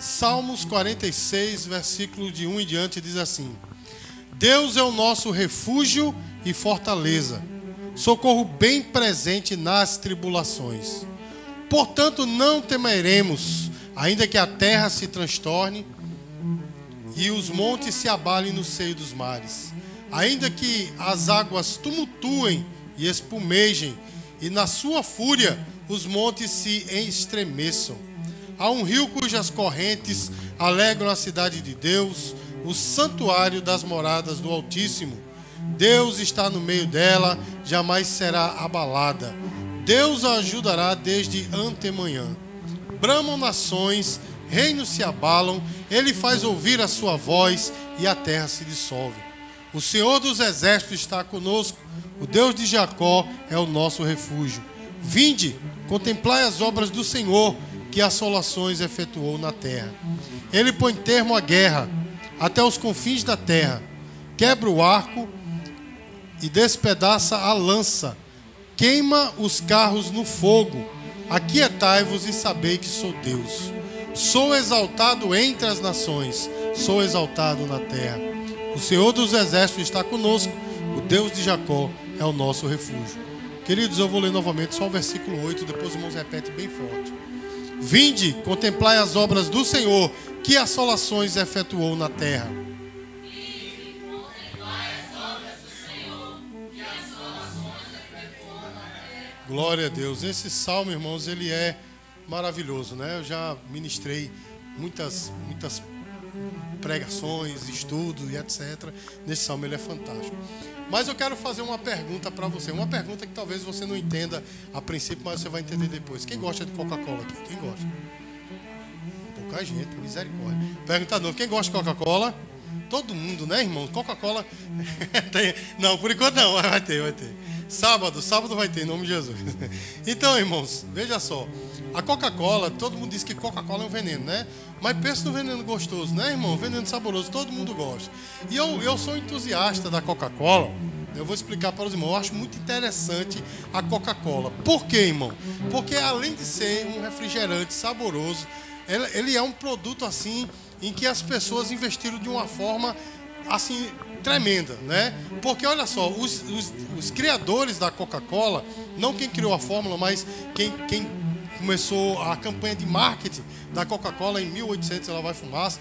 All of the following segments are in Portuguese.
Salmos 46, versículo de 1 em diante, diz assim: Deus é o nosso refúgio e fortaleza, socorro bem presente nas tribulações. Portanto, não temeremos, ainda que a terra se transtorne e os montes se abalem no seio dos mares, ainda que as águas tumultuem e espumejem, e na sua fúria os montes se estremeçam. Há um rio cujas correntes alegram a cidade de Deus, o santuário das moradas do Altíssimo. Deus está no meio dela, jamais será abalada. Deus a ajudará desde antemanhã. Bramam nações, reinos se abalam, ele faz ouvir a sua voz e a terra se dissolve. O Senhor dos exércitos está conosco, o Deus de Jacó é o nosso refúgio. Vinde, contemplai as obras do Senhor, que assolações efetuou na terra. Ele põe termo à guerra, até os confins da terra, quebra o arco e despedaça a lança, queima os carros no fogo. Aquietai-vos e sabei que sou Deus. Sou exaltado entre as nações, sou exaltado na terra. O Senhor dos exércitos está conosco, o Deus de Jacó é o nosso refúgio. Queridos, eu vou ler novamente só o versículo 8, depois os irmãos repetem bem forte. Vinde, contemplai as obras do Senhor, que assolações efetuou na terra. Glória a Deus. Esse salmo, irmãos, ele é maravilhoso, né? Eu já ministrei muitas, muitas pregações, estudos e etc. Nesse salmo ele é fantástico. Mas eu quero fazer uma pergunta para você, uma pergunta que talvez você não entenda a princípio, mas você vai entender depois. Quem gosta de Coca-Cola aqui? Quem gosta? Pouca gente, misericórdia. Pergunta novo, quem gosta de Coca-Cola? Todo mundo, né, irmão? Coca-Cola. não, por enquanto não, vai ter, vai ter. Sábado, sábado vai ter, em nome de Jesus. Então, irmãos, veja só. A Coca-Cola, todo mundo diz que Coca-Cola é um veneno, né? Mas pensa no veneno gostoso, né, irmão? Veneno saboroso, todo mundo gosta. E eu, eu sou entusiasta da Coca-Cola. Eu vou explicar para os irmãos. Eu acho muito interessante a Coca-Cola. Por quê, irmão? Porque além de ser um refrigerante saboroso, ele é um produto assim em que as pessoas investiram de uma forma assim tremenda, né? Porque olha só, os, os, os criadores da Coca-Cola, não quem criou a fórmula, mas quem, quem começou a campanha de marketing da Coca-Cola em 1800, ela vai fumaça.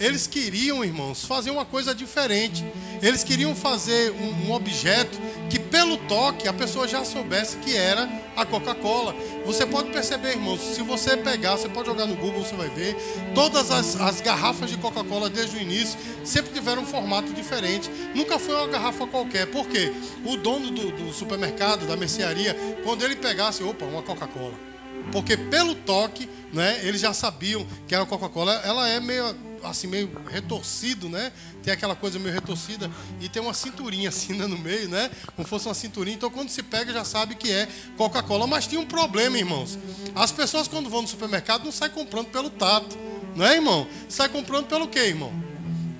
Eles queriam, irmãos, fazer uma coisa diferente. Eles queriam fazer um, um, objeto que, pelo toque, a pessoa já soubesse que era a Coca-Cola. Você pode perceber, irmãos, se você pegar, você pode jogar no Google, você vai ver. Todas as, as garrafas de Coca-Cola, desde o início, sempre tiveram um formato diferente. Nunca foi uma garrafa qualquer. Por quê? O dono do, do supermercado, da mercearia, quando ele pegasse, opa, uma Coca-Cola porque pelo toque, né, eles já sabiam que a Coca-Cola, ela é meio assim meio retorcido, né? Tem aquela coisa meio retorcida e tem uma cinturinha assim né, no meio, né? Como fosse uma cinturinha. Então quando se pega já sabe que é Coca-Cola, mas tinha um problema, irmãos. As pessoas quando vão no supermercado não saem comprando pelo tato, não é, irmão? Sai comprando pelo quê, irmão?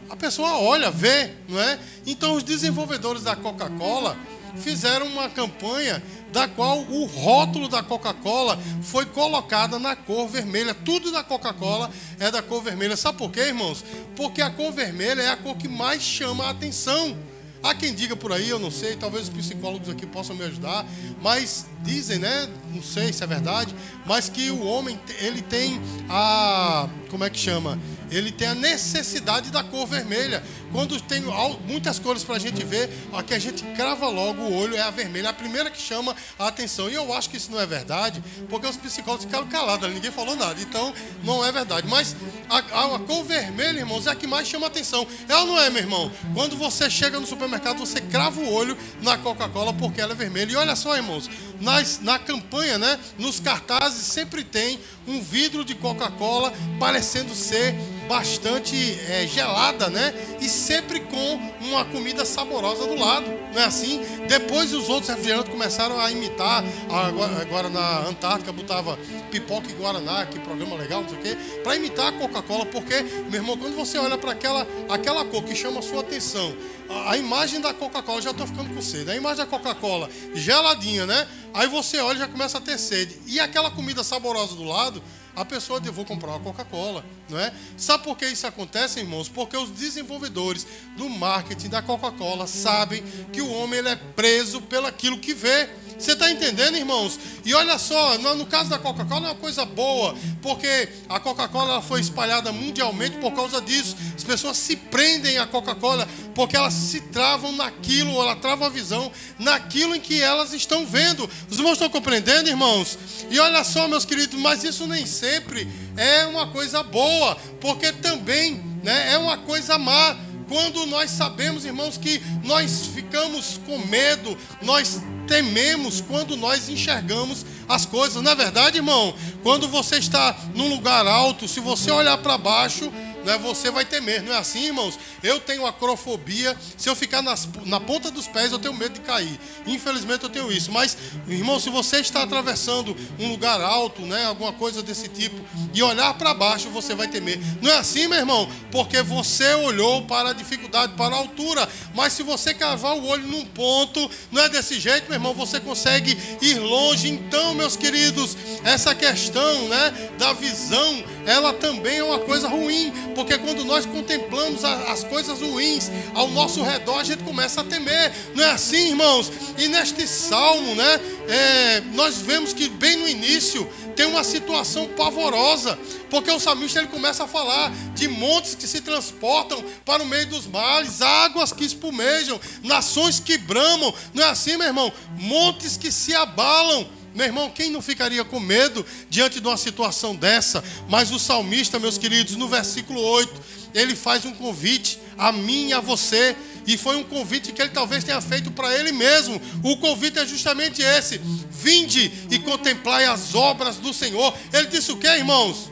A pessoa olha, vê, não é? Então os desenvolvedores da Coca-Cola fizeram uma campanha da qual o rótulo da Coca-Cola foi colocada na cor vermelha. Tudo da Coca-Cola é da cor vermelha. Sabe por quê, irmãos? Porque a cor vermelha é a cor que mais chama a atenção. Há quem diga por aí, eu não sei, talvez os psicólogos aqui possam me ajudar, mas dizem, né? Não sei se é verdade, mas que o homem ele tem a como é que chama? Ele tem a necessidade da cor vermelha. Quando tem muitas cores para a gente ver, a que a gente crava logo o olho é a vermelha, a primeira que chama a atenção. E eu acho que isso não é verdade, porque os psicólogos ficaram calados, ninguém falou nada. Então, não é verdade. Mas a, a, a cor vermelha, irmãos, é a que mais chama a atenção. Ou não é, meu irmão? Quando você chega no supermercado, você crava o olho na Coca-Cola porque ela é vermelha. E olha só, irmãos, nas, na campanha, né, nos cartazes, sempre tem um vidro de Coca-Cola parecendo ser bastante é, gelada, né? E sempre com uma comida saborosa do lado, não é assim? Depois os outros refrigerantes começaram a imitar, agora, agora na Antártica botava pipoca e guaraná, que programa legal, não sei o quê, para imitar a Coca-Cola, porque, meu irmão, quando você olha para aquela, aquela cor que chama a sua atenção, a, a imagem da Coca-Cola, já estou ficando com sede, a imagem da Coca-Cola geladinha, né? Aí você olha e já começa a ter sede. E aquela comida saborosa do lado, a pessoa diz, vou comprar uma Coca-Cola, não é? Sabe por que isso acontece, irmãos? Porque os desenvolvedores do marketing da Coca-Cola sabem que o homem ele é preso pelo aquilo que vê. Você está entendendo, irmãos? E olha só, no, caso da Coca-Cola é uma coisa boa, porque a Coca-Cola foi espalhada mundialmente por causa disso. As pessoas se prendem à Coca-Cola porque elas se travam naquilo, ela trava a visão naquilo em que elas estão vendo. Os irmãos estão compreendendo, irmãos? E olha só, meus queridos, mas isso nem sempre é uma coisa boa, porque também né, é uma coisa má quando nós sabemos, irmãos, que nós ficamos com medo, nós tememos quando nós enxergamos as coisas. Não é verdade, irmão? Quando você está num lugar alto, se você olhar para baixo, né, você vai temer. Não é assim, irmãos? Eu tenho acrofobia. Se eu ficar nas, na ponta dos pés, eu tenho medo de cair. Infelizmente eu tenho isso. Mas, irmão, se você está atravessando um lugar alto, né, alguma coisa desse tipo, e olhar para baixo, você vai temer. Não é assim, meu irmão? Porque você olhou para a dificuldade, para a altura. Mas se você cavar o olho num ponto, não é desse jeito, meu irmão, você consegue ir longe. Então, meus queridos, essa questão, né, da visão, ela também é uma coisa ruim porque quando nós contemplamos as coisas ruins ao nosso redor, a gente começa a temer. Não é assim, irmãos? E neste salmo, né? É, nós vemos que bem no início tem uma situação pavorosa, porque o salmista ele começa a falar de montes que se transportam para o meio dos mares, águas que espumejam, nações que bramam. Não é assim, meu irmão? Montes que se abalam. Meu irmão, quem não ficaria com medo diante de uma situação dessa? Mas o salmista, meus queridos, no versículo 8, ele faz um convite a mim e a você. E foi um convite que ele talvez tenha feito para ele mesmo. O convite é justamente esse: vinde e contemplai as obras do Senhor. Ele disse o que, irmãos?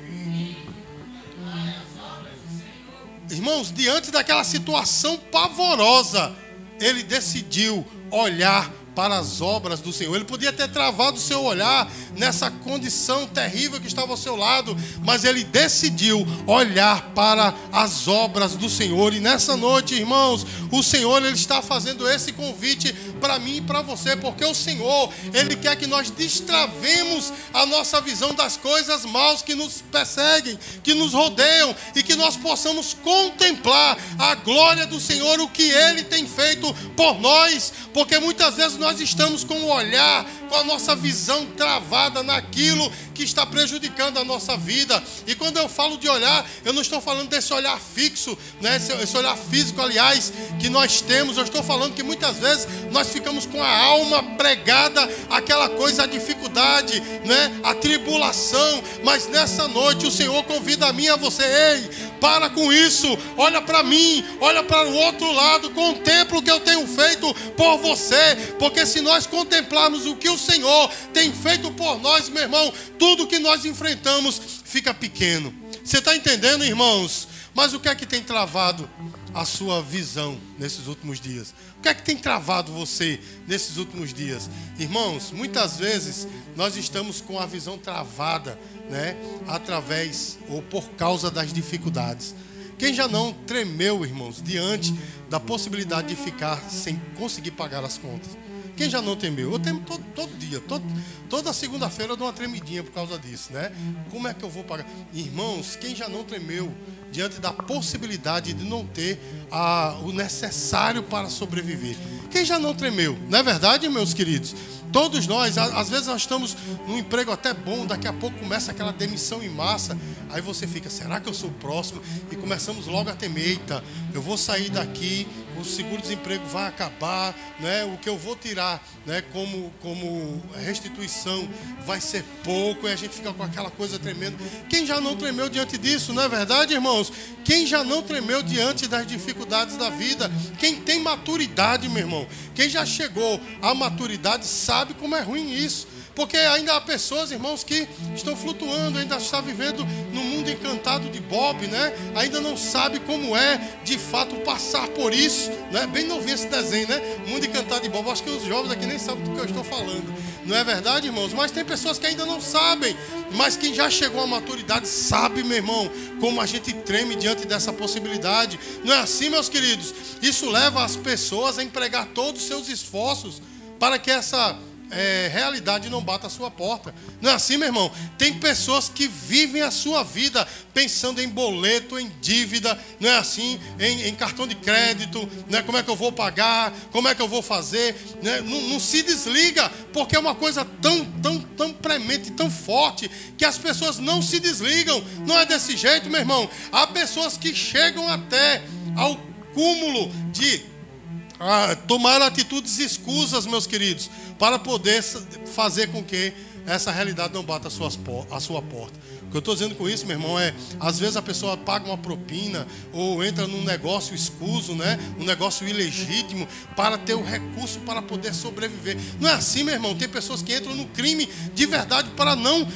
Irmãos, diante daquela situação pavorosa, ele decidiu olhar para as obras do Senhor. Ele podia ter travado o seu olhar nessa condição terrível que estava ao seu lado, mas ele decidiu olhar para as obras do Senhor. E nessa noite, irmãos, o Senhor ele está fazendo esse convite para mim e para você, porque o Senhor, ele quer que nós destravemos a nossa visão das coisas maus que nos perseguem, que nos rodeiam e que nós possamos contemplar a glória do Senhor, o que ele tem feito por nós, porque muitas vezes nós nós estamos com o olhar, com a nossa visão travada naquilo que está prejudicando a nossa vida. E quando eu falo de olhar, eu não estou falando desse olhar fixo, né? esse, olhar físico, aliás, que nós temos. Eu estou falando que muitas vezes nós ficamos com a alma pregada àquela coisa, a dificuldade, né? a tribulação. Mas nessa noite o Senhor convida a mim e a você, ei, para com isso, olha para mim, olha para o outro lado, contempla o que eu tenho feito por você, porque se nós contemplarmos o que o Senhor tem feito por nós, meu irmão, tudo que nós enfrentamos fica pequeno. Você está entendendo, irmãos? Mas o que é que tem travado a sua visão nesses últimos dias? O que é que tem travado você nesses últimos dias? Irmãos, muitas vezes nós estamos com a visão travada, né? Através ou por causa das dificuldades. Quem já não tremeu, irmãos, diante da possibilidade de ficar sem conseguir pagar as contas? Quem já não temeu? Eu temo todo, todo dia. Todo, toda segunda-feira eu dou uma tremidinha por causa disso, né? Como é que eu vou pagar? Irmãos, quem já não tremeu diante da possibilidade de não ter a, o necessário para sobreviver? Quem já não tremeu? Não é verdade, meus queridos? Todos nós, às vezes nós estamos num emprego até bom, daqui a pouco começa aquela demissão em massa, aí você fica, será que eu sou o próximo? E começamos logo a temer, eita, eu vou sair daqui, o seguro-desemprego vai acabar, né? o que eu vou tirar né? como, como restituição vai ser pouco, e a gente fica com aquela coisa tremendo. Quem já não tremeu diante disso, não é verdade, irmãos? Quem já não tremeu diante das dificuldades da vida? Quem tem maturidade, meu irmão? Quem já chegou à maturidade sabe como é ruim isso. Porque ainda há pessoas, irmãos, que estão flutuando, ainda está vivendo no mundo encantado de Bob, né? Ainda não sabe como é, de fato, passar por isso, né? Bem novinho esse desenho, né? Mundo encantado de Bob. Acho que os jovens aqui nem sabem do que eu estou falando. Não é verdade, irmãos? Mas tem pessoas que ainda não sabem. Mas quem já chegou à maturidade sabe, meu irmão, como a gente treme diante dessa possibilidade. Não é assim, meus queridos? Isso leva as pessoas a empregar todos os seus esforços para que essa é, realidade não bata a sua porta. Não é assim, meu irmão? Tem pessoas que vivem a sua vida pensando em boleto, em dívida, não é assim? Em, em cartão de crédito, né? como é que eu vou pagar, como é que eu vou fazer. Né? Não, não se desliga, porque é uma coisa tão, tão, tão premente, tão forte, que as pessoas não se desligam. Não é desse jeito, meu irmão. Há pessoas que chegam até ao cúmulo de ah, tomar atitudes escusas, meus queridos, para poder fazer com que essa realidade não bata a, a sua porta. O que eu estou dizendo com isso, meu irmão, é às vezes a pessoa paga uma propina ou entra num negócio escuso, né? Um negócio ilegítimo para ter o recurso para poder sobreviver. Não é assim, meu irmão. Tem pessoas que entram no crime de verdade para não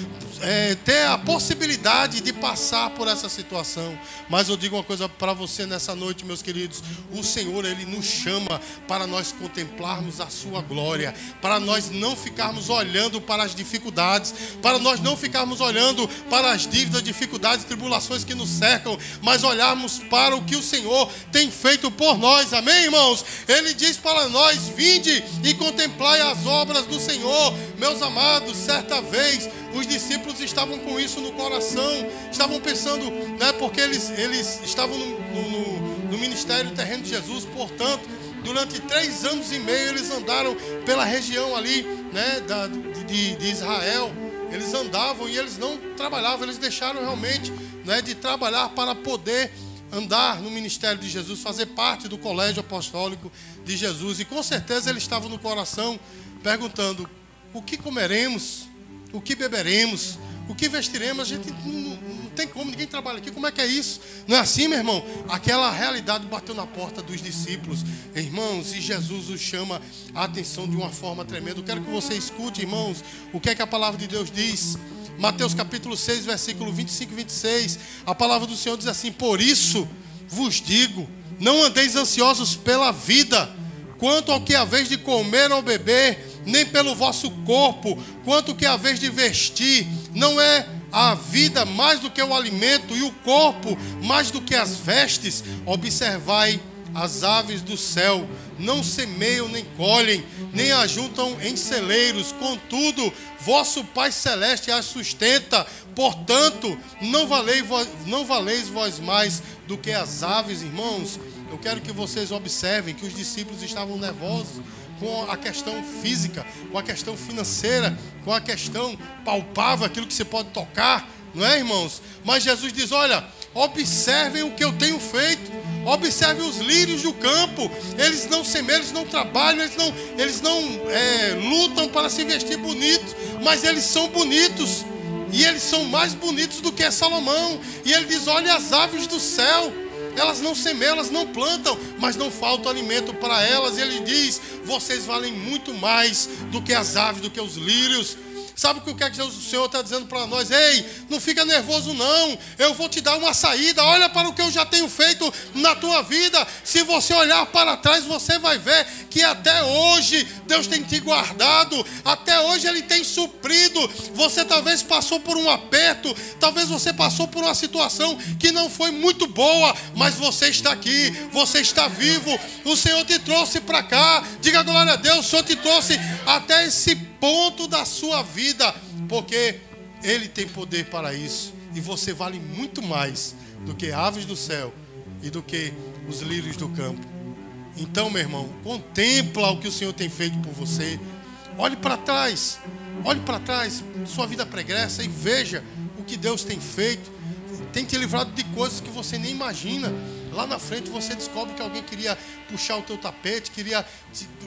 é, ter a possibilidade de passar por essa situação. Mas eu digo uma coisa para você nessa noite, meus queridos: o Senhor, Ele nos chama para nós contemplarmos a Sua glória, para nós não ficarmos olhando para as dificuldades, para nós não ficarmos olhando para as dívidas, dificuldades, tribulações que nos cercam, mas olharmos para o que o Senhor tem feito por nós, amém, irmãos? Ele diz para nós: vinde e contemplai as obras do Senhor, meus amados, certa vez os discípulos estavam com isso no coração, estavam pensando, né, porque eles, eles estavam no, no, no ministério terreno de Jesus, portanto, durante três anos e meio eles andaram pela região ali né, da, de, de, Israel. Eles andavam e eles não trabalhavam, eles deixaram realmente né, de trabalhar para poder andar no ministério de Jesus, fazer parte do colégio apostólico de Jesus. E com certeza eles estavam no coração perguntando: o que comeremos? O que beberemos, o que vestiremos, a gente não, não, tem como, ninguém trabalha aqui, como é que é isso? Não é assim, meu irmão? Aquela realidade bateu na porta dos discípulos, irmãos, e Jesus os chama a atenção de uma forma tremenda. Eu quero que você escute, irmãos, o que é que a palavra de Deus diz. Mateus capítulo 6, versículo 25 e 26. A palavra do Senhor diz assim: Por isso vos digo, não andeis ansiosos pela vida, quanto ao que a vez de comer ou beber nem pelo vosso corpo, quanto que a vez de vestir, não é a vida mais do que o alimento e o corpo mais do que as vestes. Observai as aves do céu, não semeiam nem colhem, nem ajuntam em celeiros, contudo, vosso Pai celeste as sustenta. Portanto, não valeis, vós, não valeis vós mais do que as aves, irmãos. Eu quero que vocês observem que os discípulos estavam nervosos com a questão física, com a questão financeira, com a questão palpável, aquilo que você pode tocar, não é, irmãos? Mas Jesus diz: olha, observem o que eu tenho feito. Observem os lírios do campo. Eles não semeiam, eles não trabalham, eles não, eles não é, lutam para se vestir bonito, mas eles são bonitos. E eles são mais bonitos do que Salomão. E ele diz: olha as aves do céu. Elas não semeiam, elas não plantam, mas não falta alimento para elas. E ele diz: vocês valem muito mais do que as aves, do que os lírios. Sabe o que, é o Senhor está dizendo para nós? Ei, não fica nervoso não. Eu vou te dar uma saída. Olha para o que eu já tenho feito na tua vida. Se você olhar para trás, você vai ver que até hoje Deus tem te guardado. Até hoje Ele tem suprido. Você talvez passou por um aperto. Talvez você passou por uma situação que não foi muito boa. Mas você está aqui. Você está vivo. O Senhor te trouxe para cá. Diga glória a Deus. O Senhor te trouxe até esse ponto da sua vida, porque Ele tem poder para isso. E você vale muito mais do que aves do céu e do que os lírios do campo. Então, meu irmão, contempla o que o Senhor tem feito por você. Olhe para trás, olhe para trás, sua vida pregressa e veja o que Deus tem feito. Tem te livrado de coisas que você nem imagina. Lá na frente você descobre que alguém queria puxar o teu tapete, queria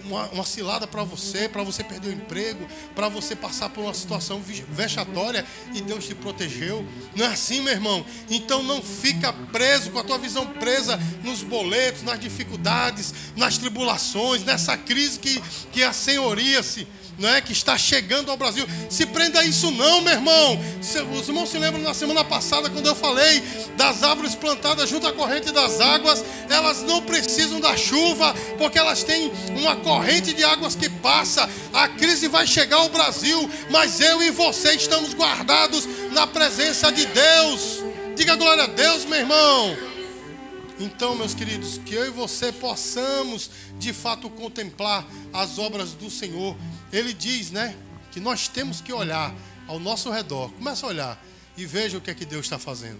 uma, uma cilada para você, para você perder o emprego, para você passar por uma situação vexatória e Deus te protegeu. Não é assim, meu irmão? Então não fica preso com a tua visão presa nos boletos, nas dificuldades, nas tribulações, nessa crise que, que assenhoria-se não é que está chegando ao Brasil. Se prenda a isso não, meu irmão. Os irmãos se lembram na semana passada quando eu falei das árvores plantadas junto à corrente das águas, elas não precisam da chuva, porque elas têm uma corrente de águas que passa. A crise vai chegar ao Brasil, mas eu e você estamos guardados na presença de Deus. Diga glória a Deus, meu irmão. Então, meus queridos, que eu e você possamos de fato contemplar as obras do Senhor ele diz, né, que nós temos que olhar ao nosso redor. Começa a olhar e veja o que é que Deus está fazendo.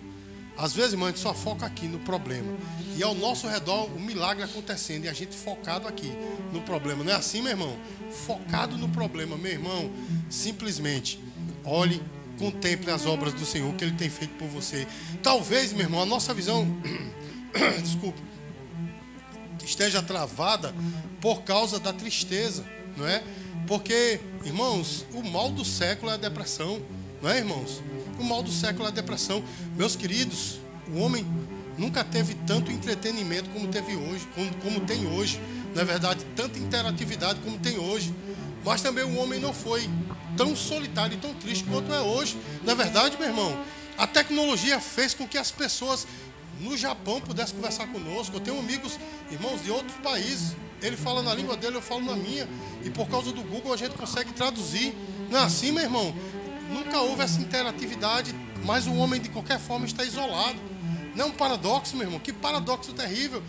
Às vezes, irmão, a gente só foca aqui no problema. E ao nosso redor o milagre acontecendo e a gente focado aqui no problema. Não é assim, meu irmão? Focado no problema, meu irmão. Simplesmente olhe, contemple as obras do Senhor que Ele tem feito por você. Talvez, meu irmão, a nossa visão, desculpa, esteja travada por causa da tristeza, não é? Porque, irmãos, o mal do século é a depressão, não é, irmãos? O mal do século é a depressão. Meus queridos, o homem nunca teve tanto entretenimento como teve hoje, como, como tem hoje. Na é verdade, tanta interatividade como tem hoje. Mas também o homem não foi tão solitário e tão triste quanto é hoje. Na é verdade, meu irmão, a tecnologia fez com que as pessoas no Japão pudessem conversar conosco. Eu tenho amigos, irmãos de outros países. Ele fala na língua dele, eu falo na minha. E por causa do Google a gente consegue traduzir. Não é assim, meu irmão? Nunca houve essa interatividade, mas o homem de qualquer forma está isolado. Não é um paradoxo, meu irmão? Que paradoxo terrível.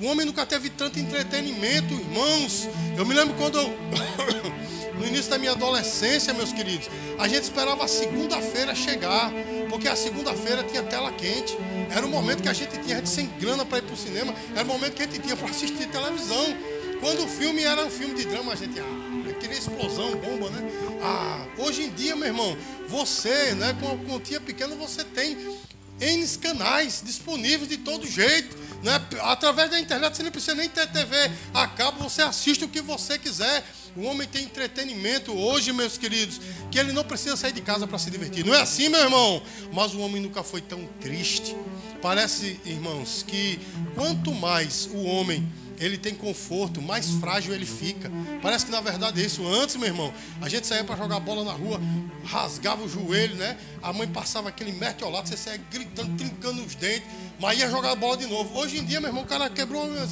O homem nunca teve tanto entretenimento, irmãos. Eu me lembro quando eu, no início da minha adolescência, meus queridos, a gente esperava a segunda-feira chegar, porque a segunda-feira tinha tela quente. Era o momento que a gente tinha a gente sem grana para ir para o cinema, era o momento que a gente tinha para assistir televisão. Quando o filme era um filme de drama, a gente ah, queria explosão, bomba, né? Ah, hoje em dia, meu irmão, você, né, com uma quantia pequena, você tem N canais disponíveis de todo jeito. Né? Através da internet você não precisa nem ter TV a cabo, você assiste o que você quiser. O homem tem entretenimento hoje, meus queridos, que ele não precisa sair de casa para se divertir. Não é assim, meu irmão? Mas o homem nunca foi tão triste. Parece, irmãos, que quanto mais o homem ele tem conforto, mais frágil ele fica. Parece que na verdade é isso. Antes, meu irmão, a gente saía para jogar bola na rua, rasgava o joelho, né? A mãe passava aquele mertiolado, você saía gritando, trincando os dentes, mas ia jogar bola de novo. Hoje em dia, meu irmão, o cara quebrou uma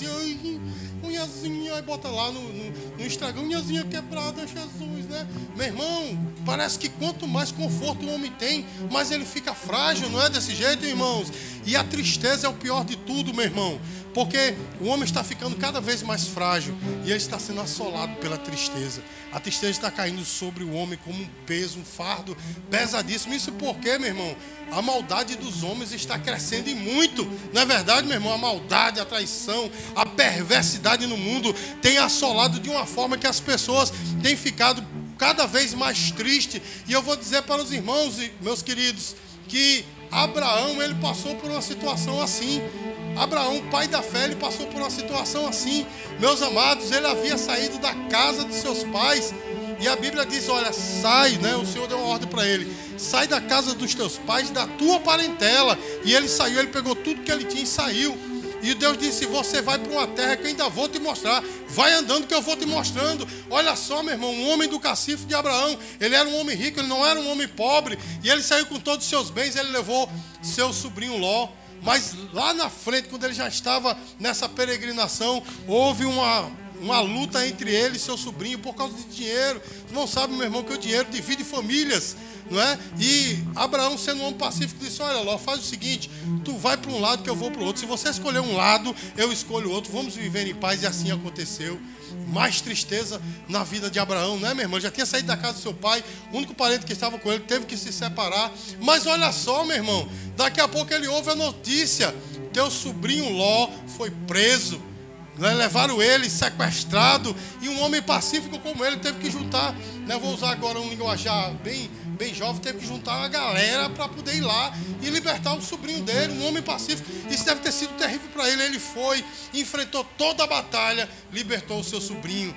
unhazinha, aí bota lá no, no, no Instagram, unhazinha quebrada, Jesus, né? Meu irmão, parece que quanto mais conforto o homem tem, mais ele fica frágil, não é desse jeito, irmãos? E a tristeza é o pior de tudo, meu irmão. Porque o homem está ficando cada vez mais frágil e ele está sendo assolado pela tristeza. A tristeza está caindo sobre o homem como um peso, um fardo pesadíssimo. Isso porque, meu irmão, a maldade dos homens está crescendo e muito. Não é verdade, meu irmão? A maldade, a traição, a perversidade no mundo tem assolado de uma forma que as pessoas têm ficado cada vez mais tristes. E eu vou dizer para os irmãos, meus queridos, que Abraão ele passou por uma situação assim. Abraão, pai da fé, ele passou por uma situação assim. Meus amados, ele havia saído da casa de seus pais. E a Bíblia diz: Olha, sai, né? O Senhor deu uma ordem para ele: sai da casa dos teus pais, da tua parentela. E ele saiu, ele pegou tudo que ele tinha e saiu. E Deus disse: Você vai para uma terra que eu ainda vou te mostrar. Vai andando que eu vou te mostrando. Olha só, meu irmão, um homem do cacife de Abraão. Ele era um homem rico, ele não era um homem pobre. E ele saiu com todos os seus bens. Ele levou seu sobrinho Ló. Mas lá na frente, quando ele já estava nessa peregrinação, houve uma, uma luta entre ele e seu sobrinho por causa de dinheiro. Não sabe, meu irmão, que o dinheiro divide famílias, não é? E Abraão, sendo um homem pacífico, disse: Olha, Ló, faz o seguinte: tu vai para um lado que eu vou para o outro. Se você escolher um lado, eu escolho o outro. Vamos viver em paz. E assim aconteceu mais tristeza na vida de Abraão, né, meu irmão? Já tinha saído da casa do seu pai, o único parente que estava com ele teve que se separar. Mas olha só, meu irmão, daqui a pouco ele ouve a notícia: teu sobrinho Ló foi preso. Né? Levaram ele sequestrado e um homem pacífico como ele teve que juntar, né? vou usar agora um linguajar bem, bem jovem, teve que juntar uma galera para poder ir lá e libertar o sobrinho dele, um homem pacífico. Isso deve ter sido terrível para ele. Ele foi, enfrentou toda a batalha, libertou o seu sobrinho.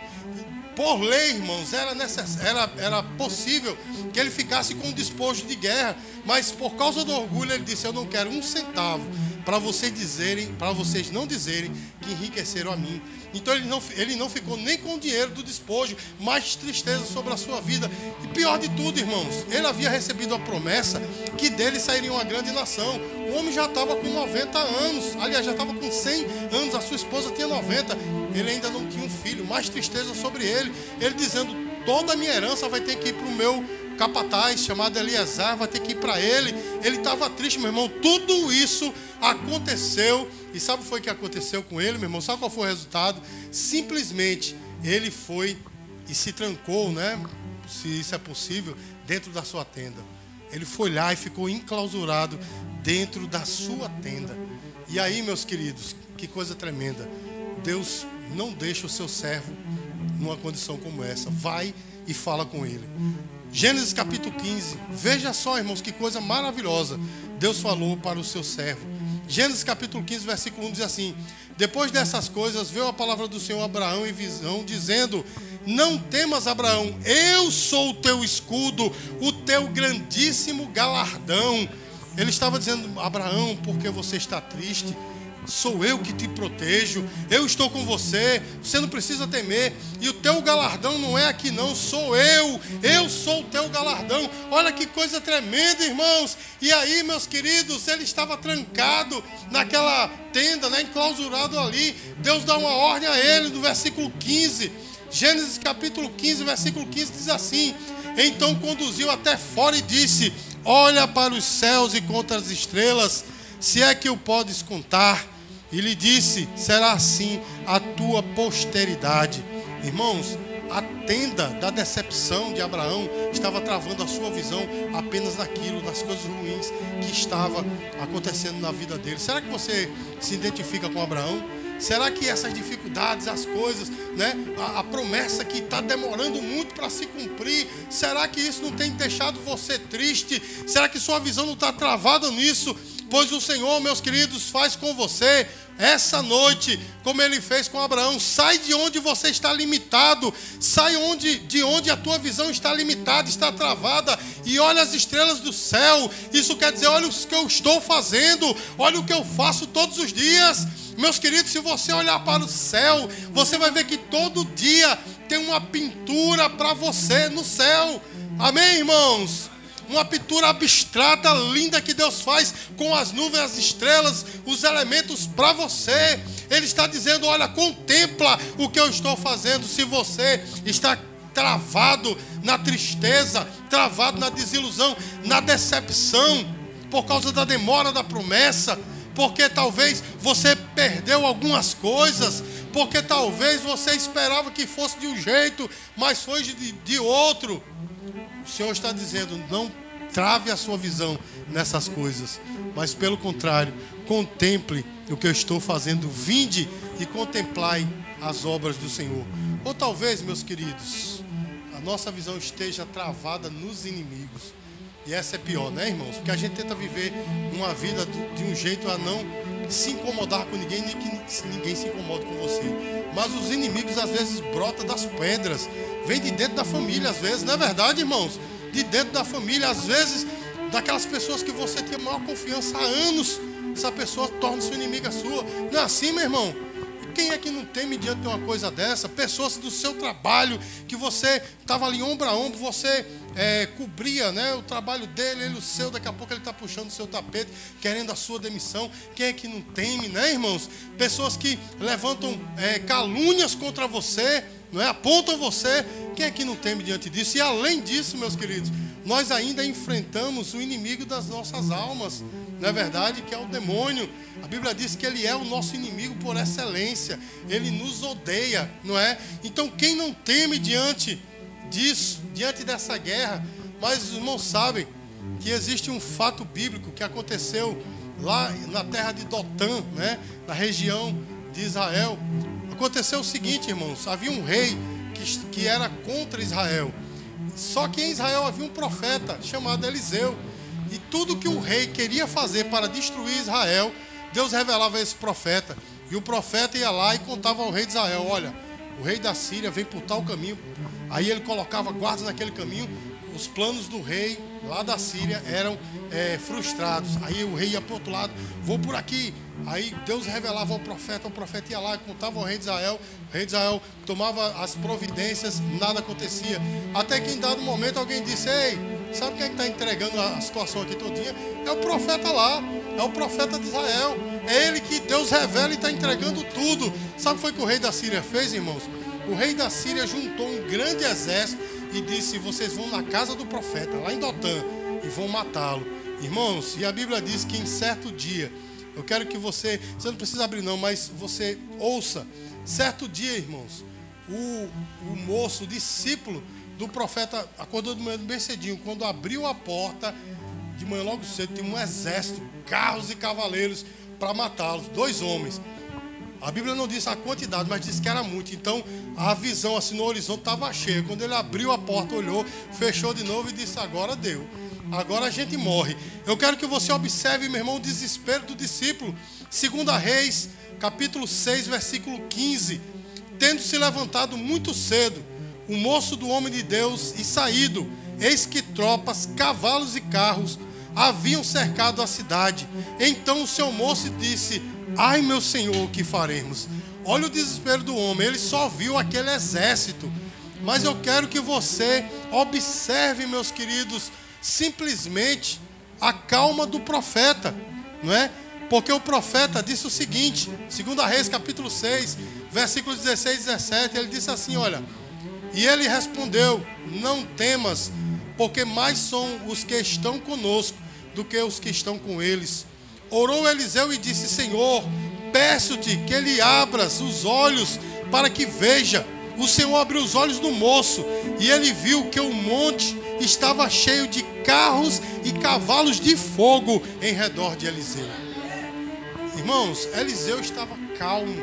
Por lei, irmãos, era, necess... era, era possível que ele ficasse com um despojo de guerra, mas por causa do orgulho ele disse: Eu não quero um centavo para vocês dizerem, para vocês não dizerem que enriqueceram a mim. Então ele não, ele não ficou nem com o dinheiro do despojo, mais tristeza sobre a sua vida. E pior de tudo, irmãos, ele havia recebido a promessa que dele sairia uma grande nação. O homem já estava com 90 anos, aliás, já estava com 100 anos, a sua esposa tinha 90. Ele ainda não tinha um filho, mais tristeza sobre ele. Ele dizendo: toda a minha herança vai ter que ir para o meu capataz chamado Eliezer, vai ter que ir para ele. Ele estava triste, meu irmão. Tudo isso aconteceu. E sabe o que aconteceu com ele, meu irmão? Sabe qual foi o resultado? Simplesmente ele foi e se trancou, né? Se isso é possível, dentro da sua tenda. Ele foi lá e ficou enclausurado dentro da sua tenda. E aí, meus queridos, que coisa tremenda. Deus não deixa o seu servo numa condição como essa. Vai e fala com ele. Gênesis capítulo 15. Veja só, irmãos, que coisa maravilhosa. Deus falou para o seu servo. Gênesis capítulo 15, versículo 1 diz assim: Depois dessas coisas, veio a palavra do Senhor Abraão em visão, dizendo: Não temas, Abraão, eu sou o teu escudo, o teu grandíssimo galardão. Ele estava dizendo: Abraão, porque você está triste? Sou eu que te protejo, eu estou com você, você não precisa temer. E o teu galardão não é aqui, não, sou eu, eu sou o teu galardão. Olha que coisa tremenda, irmãos. E aí, meus queridos, ele estava trancado naquela tenda, né, enclausurado ali. Deus dá uma ordem a ele no versículo 15. Gênesis capítulo 15, versículo 15 diz assim: Então conduziu até fora e disse: Olha para os céus e contra as estrelas, se é que o podes contar. E lhe disse: Será assim a tua posteridade. Irmãos, a tenda da decepção de Abraão estava travando a sua visão apenas naquilo, nas coisas ruins que estava acontecendo na vida dele. Será que você se identifica com Abraão? Será que essas dificuldades, as coisas, né, a, a promessa que está demorando muito para se cumprir, será que isso não tem deixado você triste? Será que sua visão não está travada nisso? Pois o Senhor, meus queridos, faz com você essa noite, como ele fez com Abraão, sai de onde você está limitado, sai onde, de onde a tua visão está limitada, está travada, e olha as estrelas do céu. Isso quer dizer, olha o que eu estou fazendo, olha o que eu faço todos os dias. Meus queridos, se você olhar para o céu, você vai ver que todo dia tem uma pintura para você no céu. Amém, irmãos? Uma pintura abstrata linda que Deus faz com as nuvens, as estrelas, os elementos para você. Ele está dizendo: olha, contempla o que eu estou fazendo. Se você está travado na tristeza, travado na desilusão, na decepção, por causa da demora da promessa, porque talvez você perdeu algumas coisas, porque talvez você esperava que fosse de um jeito, mas foi de, de outro. O Senhor está dizendo: não trave a sua visão nessas coisas, mas pelo contrário, contemple o que eu estou fazendo, vinde e contemplai as obras do Senhor. Ou talvez, meus queridos, a nossa visão esteja travada nos inimigos. E essa é pior, né, irmãos? Porque a gente tenta viver uma vida de um jeito a não se incomodar com ninguém, nem que ninguém se incomode com você. Mas os inimigos às vezes brotam das pedras, vem de dentro da família, às vezes, não é verdade, irmãos? de dentro da família, às vezes daquelas pessoas que você tinha maior confiança há anos, essa pessoa torna-se inimiga sua. Não é assim, meu irmão? Quem é que não teme diante de uma coisa dessa? Pessoas do seu trabalho, que você estava ali ombro a ombro, você é, cobria né, o trabalho dele, ele o seu, daqui a pouco ele está puxando o seu tapete, querendo a sua demissão. Quem é que não teme, né, irmãos? Pessoas que levantam é, calúnias contra você, não é? apontam você. Quem é que não teme diante disso? E além disso, meus queridos, nós ainda enfrentamos o inimigo das nossas almas, não é verdade? Que é o demônio. A Bíblia diz que ele é o nosso inimigo por excelência, ele nos odeia, não é? Então, quem não teme diante disso, diante dessa guerra, mas os irmãos sabem que existe um fato bíblico que aconteceu lá na terra de Dotã, né? na região de Israel. Aconteceu o seguinte, irmãos: havia um rei que, que era contra Israel. Só que em Israel havia um profeta chamado Eliseu. E tudo que o rei queria fazer para destruir Israel, Deus revelava a esse profeta. E o profeta ia lá e contava ao rei de Israel: Olha, o rei da Síria vem por tal caminho. Aí ele colocava guardas naquele caminho. Os planos do rei lá da Síria eram é, frustrados. Aí o rei ia para outro lado: Vou por aqui. Aí Deus revelava ao profeta, o profeta ia lá, contava ao rei de Israel, o rei de Israel tomava as providências, nada acontecia. Até que em dado momento alguém disse: Ei, sabe quem é está entregando a situação aqui todinha? É o profeta lá, é o profeta de Israel. É ele que Deus revela e está entregando tudo. Sabe o que que o rei da Síria fez, irmãos? O rei da Síria juntou um grande exército e disse: Vocês vão na casa do profeta, lá em Dotã, e vão matá-lo. Irmãos, e a Bíblia diz que em certo dia eu quero que você, você não precisa abrir não, mas você ouça. Certo dia, irmãos, o, o moço, o discípulo do profeta, acordou de manhã bem cedinho. Quando abriu a porta, de manhã logo cedo, tinha um exército, carros e cavaleiros para matá-los. Dois homens. A Bíblia não diz a quantidade, mas diz que era muito. Então a visão assim no horizonte estava cheia. Quando ele abriu a porta, olhou, fechou de novo e disse: Agora deu. Agora a gente morre. Eu quero que você observe, meu irmão, o desespero do discípulo. Segunda Reis, capítulo 6, versículo 15. Tendo se levantado muito cedo, o moço do homem de Deus e saído, eis que tropas, cavalos e carros haviam cercado a cidade. Então o seu moço disse: Ai, meu senhor, o que faremos? Olha o desespero do homem, ele só viu aquele exército. Mas eu quero que você observe, meus queridos, simplesmente a calma do profeta, não é? Porque o profeta disse o seguinte, 2 Reis capítulo 6, versículos 16 e 17, ele disse assim, olha, e ele respondeu, não temas, porque mais são os que estão conosco do que os que estão com eles. Orou Eliseu e disse: Senhor, peço-te que ele abras os olhos para que veja. O Senhor abriu os olhos do moço e ele viu que o monte estava cheio de carros e cavalos de fogo em redor de Eliseu. Irmãos, Eliseu estava calmo,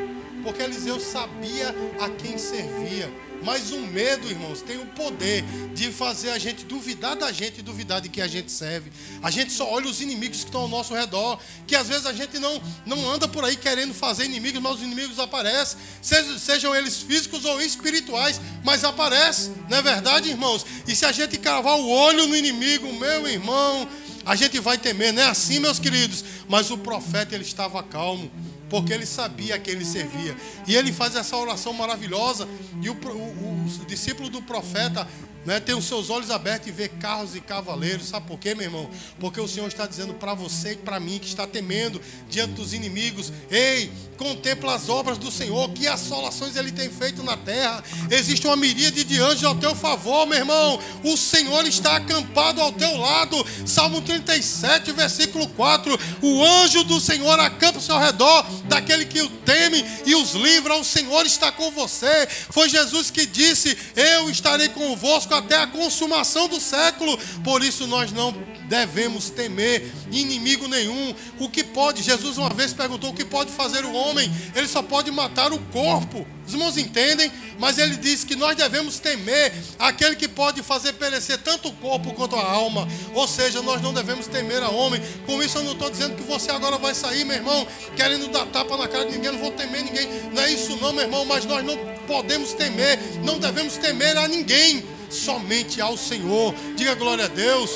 porque Eliseu sabia a quem servia. Mas o medo, irmãos, tem o poder de fazer a gente duvidar da gente e duvidar de que a gente serve. A gente só olha os inimigos que estão ao nosso redor, que às vezes a gente não, não anda por aí querendo fazer inimigos, mas os inimigos aparecem, sejam, sejam eles físicos ou espirituais, mas aparecem, não é verdade, irmãos? E se a gente cravar o olho no inimigo, meu irmão, a gente vai temer, não é assim, meus queridos? Mas o profeta, ele estava calmo porque ele sabia a quem ele servia. E ele faz essa oração maravilhosa, e o, o, o discípulo do profeta né, tem os seus olhos abertos e vê carros e cavaleiros. Sabe por quê, meu irmão? Porque o Senhor está dizendo para você e para mim que está temendo diante dos inimigos: Ei, contempla as obras do Senhor, que assolações Ele tem feito na terra. Existe uma miríade de anjos ao teu favor, meu irmão. O Senhor está acampado ao teu lado. Salmo 37, versículo 4. O anjo do Senhor acampa ao seu redor daquele que o teme e os livra. O Senhor está com você. Foi Jesus que disse: Eu estarei convosco conosco até a consumação do século. Por isso nós não devemos temer inimigo nenhum. O que pode, Jesus uma vez perguntou: o que pode fazer o homem? Ele só pode matar o corpo. Os irmãos entendem, mas ele diz que nós devemos temer aquele que pode fazer perecer tanto o corpo quanto a alma. Ou seja, nós não devemos temer a homem. Com isso, eu não estou dizendo que você agora vai sair, meu irmão, querendo dar tapa na cara de ninguém. Não vou temer ninguém. Não é isso, não, meu irmão. Mas nós não podemos temer, não devemos temer a ninguém somente ao Senhor. Diga glória a Deus.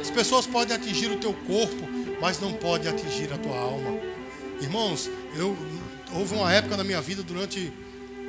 As pessoas podem atingir o teu corpo, mas não podem atingir a tua alma. Irmãos, eu houve uma época na minha vida durante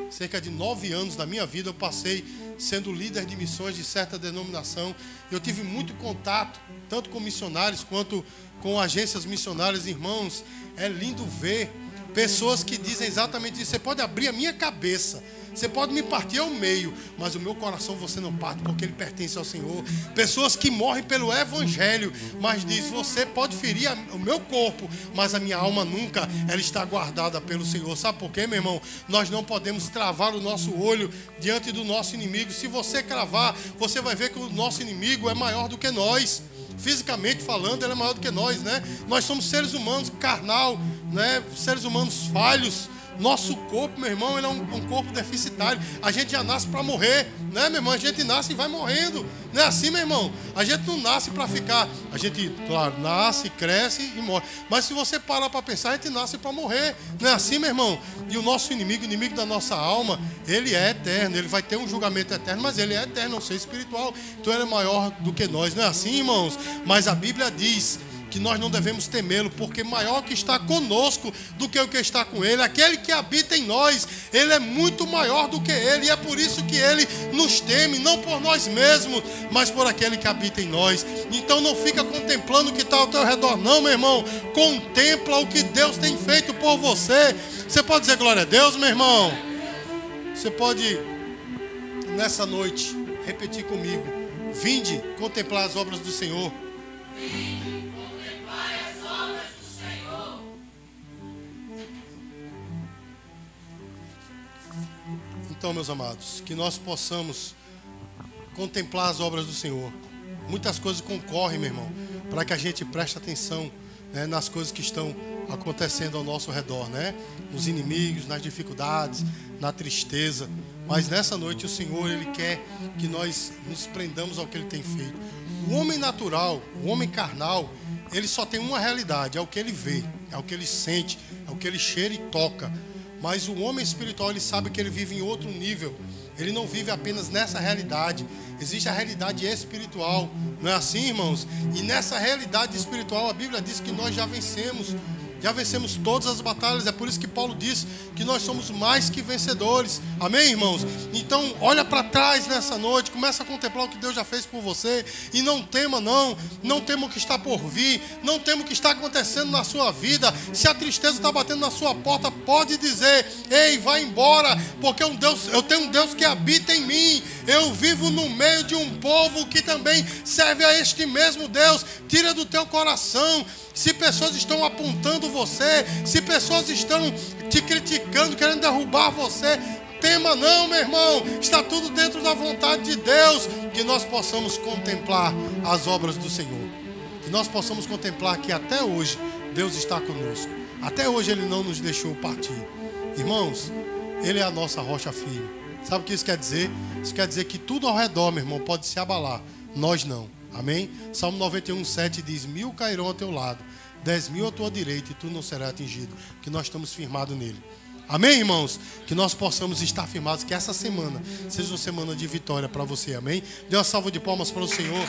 cerca de nove anos da minha vida eu passei sendo líder de missões de certa denominação. Eu tive muito contato, tanto com missionários quanto com agências missionárias, irmãos. É lindo ver pessoas que dizem exatamente isso. Você pode abrir a minha cabeça você pode me partir ao meio, mas o meu coração você não parte, porque ele pertence ao Senhor. Pessoas que morrem pelo Evangelho, mas diz: Você pode ferir o meu corpo, mas a minha alma nunca, ela está guardada pelo Senhor. Sabe por quê, meu irmão? Nós não podemos travar o nosso olho diante do nosso inimigo. Se você cravar, você vai ver que o nosso inimigo é maior do que nós fisicamente falando, ele é maior do que nós, né? Nós somos seres humanos carnal, né? Seres humanos falhos, nosso corpo, meu irmão, ele é um, um corpo deficitário. A gente já nasce para morrer, né, meu irmão? A gente nasce e vai morrendo. Não é assim, meu irmão? A gente não nasce para ficar. A gente, claro, nasce, cresce e morre. Mas se você parar para pensar, a gente nasce para morrer. Não é assim, meu irmão? E o nosso inimigo, o inimigo da nossa alma, ele é eterno. Ele vai ter um julgamento eterno, mas ele é eterno, é um ser espiritual. Então ele é maior do que nós. Não é assim, irmãos? Mas a Bíblia diz que nós não devemos temê-lo, porque maior que está conosco do que o que está com ele. Aquele que habita em nós, ele é muito maior do que ele, e é por isso que ele nos teme, não por nós mesmos, mas por aquele que habita em nós. Então não fica contemplando o que está ao teu redor, não, meu irmão. Contempla o que Deus tem feito por você. Você pode dizer glória a Deus, meu irmão? Você pode, nessa noite, repetir comigo: Vinde contemplar as obras do Senhor. Então, meus amados, que nós possamos contemplar as obras do Senhor. Muitas coisas concorrem, meu irmão, para que a gente preste atenção né, nas coisas que estão acontecendo ao nosso redor, né? Nos inimigos, nas dificuldades, na tristeza. Mas nessa noite o Senhor ele quer que nós nos prendamos ao que ele tem feito. O homem natural, o homem carnal, ele só tem uma realidade, é o que ele vê, é o que ele sente, é o que ele cheira e toca. Mas o homem espiritual, ele sabe que ele vive em outro nível. Ele não vive apenas nessa realidade. Existe a realidade espiritual. Não é assim, irmãos? E nessa realidade espiritual, a Bíblia diz que nós já vencemos já vencemos todas as batalhas, é por isso que Paulo diz que nós somos mais que vencedores. Amém, irmãos? Então, olha para trás nessa noite, começa a contemplar o que Deus já fez por você e não tema não, não tema o que está por vir, não tema o que está acontecendo na sua vida. Se a tristeza está batendo na sua porta, pode dizer: "Ei, vai embora, porque um Deus, eu tenho um Deus que habita em mim. Eu vivo no meio de um povo que também serve a este mesmo Deus. Tira do teu coração se pessoas estão apontando você, se pessoas estão te criticando, querendo derrubar você, tema não, meu irmão. Está tudo dentro da vontade de Deus. Que nós possamos contemplar as obras do Senhor. Que nós possamos contemplar que até hoje Deus está conosco. Até hoje Ele não nos deixou partir. Irmãos, Ele é a nossa rocha firme. Sabe o que isso quer dizer? Isso quer dizer que tudo ao redor, meu irmão, pode se abalar. Nós não. Amém? Salmo 91, 7 diz: Mil cairão ao teu lado, dez mil à tua direita, e tu não serás atingido. Que nós estamos firmados nele. Amém, irmãos? Que nós possamos estar firmados, que essa semana seja uma semana de vitória para você. Amém? Dê uma salva de palmas para o Senhor.